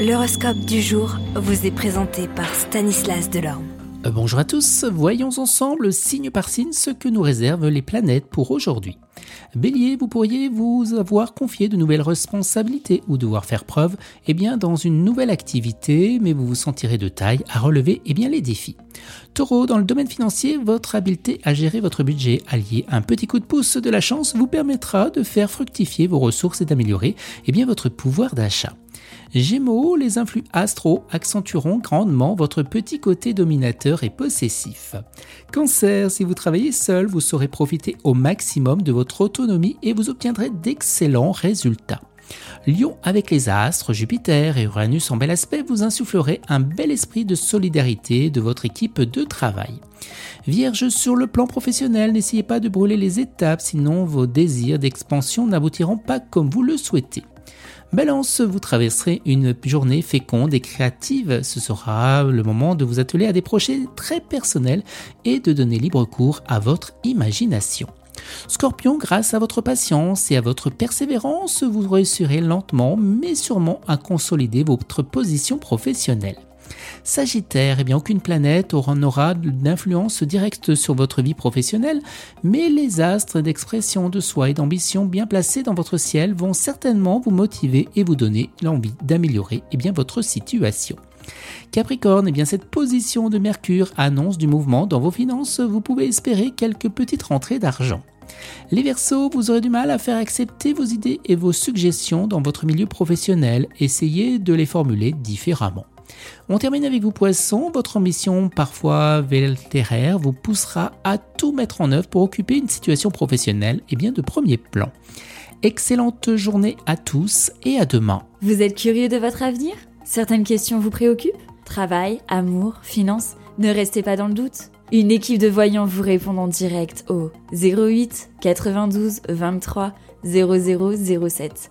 L'horoscope du jour vous est présenté par Stanislas Delorme. Euh, bonjour à tous, voyons ensemble signe par signe ce que nous réservent les planètes pour aujourd'hui. Bélier, vous pourriez vous avoir confié de nouvelles responsabilités ou devoir faire preuve eh bien, dans une nouvelle activité, mais vous vous sentirez de taille à relever eh bien, les défis. Taureau, dans le domaine financier, votre habileté à gérer votre budget allié à un petit coup de pouce de la chance vous permettra de faire fructifier vos ressources et d'améliorer eh bien, votre pouvoir d'achat. Gémeaux, les influx astro accentueront grandement votre petit côté dominateur et possessif. Cancer, si vous travaillez seul, vous saurez profiter au maximum de votre autonomie et vous obtiendrez d'excellents résultats. Lion avec les astres, Jupiter et Uranus en bel aspect vous insufflerez un bel esprit de solidarité de votre équipe de travail. Vierge sur le plan professionnel, n'essayez pas de brûler les étapes, sinon vos désirs d'expansion n'aboutiront pas comme vous le souhaitez. Balance, vous traverserez une journée féconde et créative. Ce sera le moment de vous atteler à des projets très personnels et de donner libre cours à votre imagination. Scorpion, grâce à votre patience et à votre persévérance, vous réussirez lentement mais sûrement à consolider votre position professionnelle. Sagittaire, eh bien aucune planète n'aura d'influence directe sur votre vie professionnelle, mais les astres d'expression de soi et d'ambition bien placés dans votre ciel vont certainement vous motiver et vous donner l'envie d'améliorer eh votre situation. Capricorne, eh bien cette position de Mercure annonce du mouvement dans vos finances, vous pouvez espérer quelques petites rentrées d'argent. Les Verseaux, vous aurez du mal à faire accepter vos idées et vos suggestions dans votre milieu professionnel, essayez de les formuler différemment. On termine avec vous poissons, votre ambition parfois vétéraire vous poussera à tout mettre en œuvre pour occuper une situation professionnelle et bien de premier plan. Excellente journée à tous et à demain. Vous êtes curieux de votre avenir? Certaines questions vous préoccupent? Travail, amour, finances? Ne restez pas dans le doute. Une équipe de voyants vous répond en direct au 08 92 23 0007.